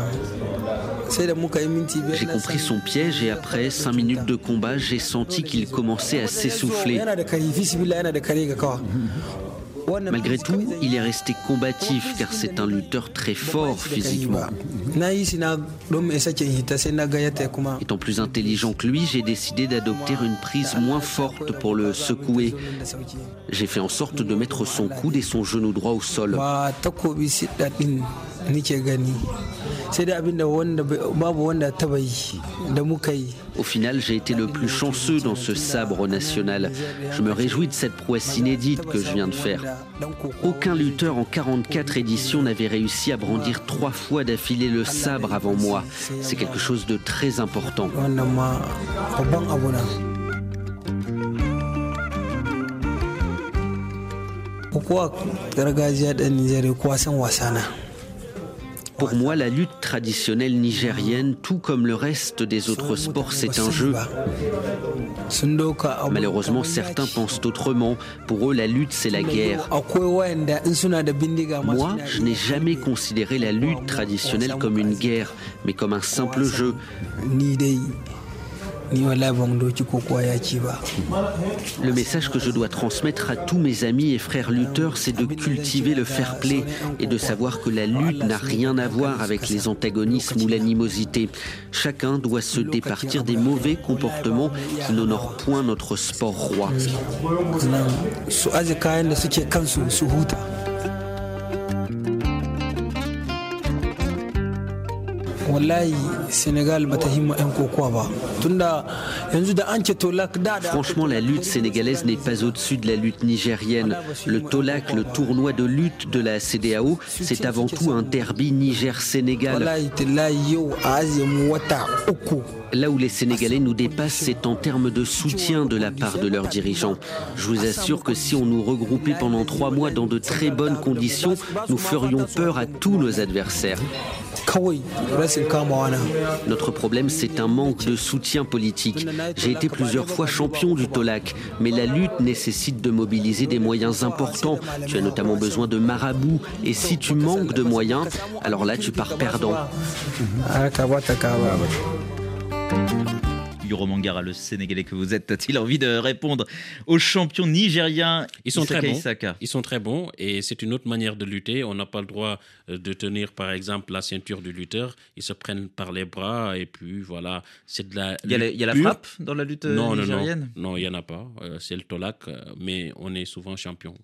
J'ai compris son piège et après 5 minutes de combat, j'ai senti qu'il commençait à s'essouffler. Malgré tout, il est resté combatif car c'est un lutteur très fort physiquement. Étant plus intelligent que lui, j'ai décidé d'adopter une prise moins forte pour le secouer. J'ai fait en sorte de mettre son coude et son genou droit au sol. Au final, j'ai été le plus chanceux dans ce sabre national. Je me réjouis de cette prouesse inédite que je viens de faire. Aucun lutteur en 44 éditions n'avait réussi à brandir trois fois d'affilée le sabre avant moi. C'est quelque chose de très important. Pour moi, la lutte traditionnelle nigérienne, tout comme le reste des autres sports, c'est un jeu. Malheureusement, certains pensent autrement. Pour eux, la lutte, c'est la guerre. Moi, je n'ai jamais considéré la lutte traditionnelle comme une guerre, mais comme un simple jeu. Le message que je dois transmettre à tous mes amis et frères lutteurs, c'est de cultiver le fair play et de savoir que la lutte n'a rien à voir avec les antagonismes ou l'animosité. Chacun doit se départir des mauvais comportements qui n'honorent point notre sport roi. Franchement, la lutte sénégalaise n'est pas au-dessus de la lutte nigérienne. Le Tolak, le tournoi de lutte de la CDAO, c'est avant tout un derby Niger-Sénégal. Là où les Sénégalais nous dépassent, c'est en termes de soutien de la part de leurs dirigeants. Je vous assure que si on nous regroupait pendant trois mois dans de très bonnes conditions, nous ferions peur à tous nos adversaires. Notre problème, c'est un manque de soutien politique. J'ai été plusieurs fois champion du Tolac, mais la lutte nécessite de mobiliser des moyens importants. Tu as notamment besoin de marabouts, et si tu manques de moyens, alors là, tu pars perdant. Yoro Mangara, le Sénégalais que vous êtes, a-t-il envie de répondre aux champions nigériens Ils sont Isaka très bons. Isaka Ils sont très bons et c'est une autre manière de lutter. On n'a pas le droit euh, de tenir, par exemple, la ceinture du lutteur. Ils se prennent par les bras et puis voilà, c'est de la. Il y a la- il y a la lutte pure. frappe dans la lutte, non, nigérienne Non, non, il y en a pas. Euh, c'est le tolak, euh, mais on est souvent champion.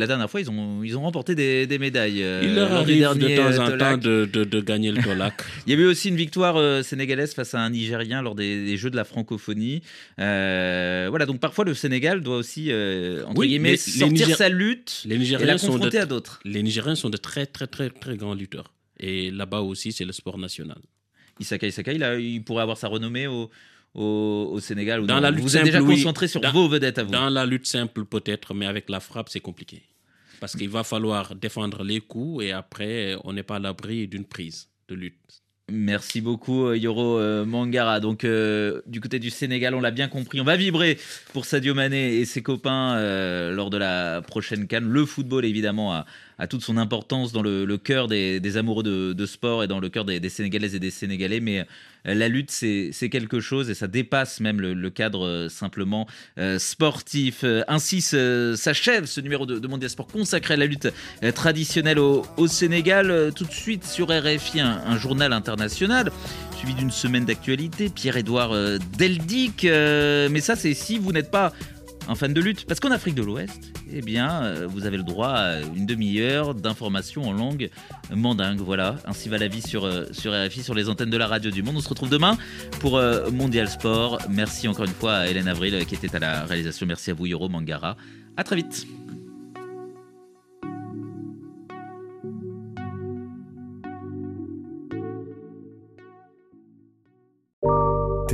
La dernière fois, ils ont, ils ont remporté des, des médailles. euh, Il leur arrive de temps euh, en temps Tolac. de, de- de gagner le tolak. Il y avait aussi une victoire euh, sénégalaise face à un Nigérien lors des, des Jeux de la francophonie. Euh, voilà, donc parfois le Sénégal doit aussi, euh, entre Oui, guillemets, les- les sortir sa lutte les et Nigériens la sont de- confronter à d'autres. Les Nigériens sont de très, très, très, très grands lutteurs. Et là-bas aussi, c'est le sport national. Isaka Isaka, il, a, il pourrait avoir sa renommée au, au, au Sénégal. ou Dans la lutte vous êtes simple, déjà oui. concentré sur Dans- vos vedettes à vous. Dans la lutte simple, peut-être, mais avec la frappe, c'est compliqué. Parce qu'il va falloir défendre les coups et après, on n'est pas à l'abri d'une prise de lutte. Merci beaucoup euh, Yoro euh, Mangara. Donc euh, du côté du Sénégal, on l'a bien compris, on va vibrer pour Sadio Mané et ses copains euh, lors de la prochaine canne. Le football évidemment a, a toute son importance dans le, cœur des, amoureux de, sport et dans le cœur des, des Sénégalaises et des Sénégalais, mais euh, la lutte c'est quelque chose et ça dépasse même le, cadre euh, simplement euh, sportif. Ainsi s'achève ce numéro de, de Mondial Sport consacré à la lutte traditionnelle au, Sénégal. Tout de suite sur RFI, un, journal international, suivi d'une semaine d'actualité. Pierre-Édouard Deldic. Mais ça, c'est si vous n'êtes pas un fan de lutte. Parce qu'en Afrique de l'Ouest, eh bien, euh, vous avez le droit à une demi-heure d'information en langue mandingue. Voilà, ainsi va la vie sur, euh, sur RFI, sur les antennes de la radio du monde. On se retrouve demain pour euh, Mondial Sport. Merci encore une fois à Hélène Avril qui était à la réalisation. Merci à vous, Yoro Mangara. À très vite.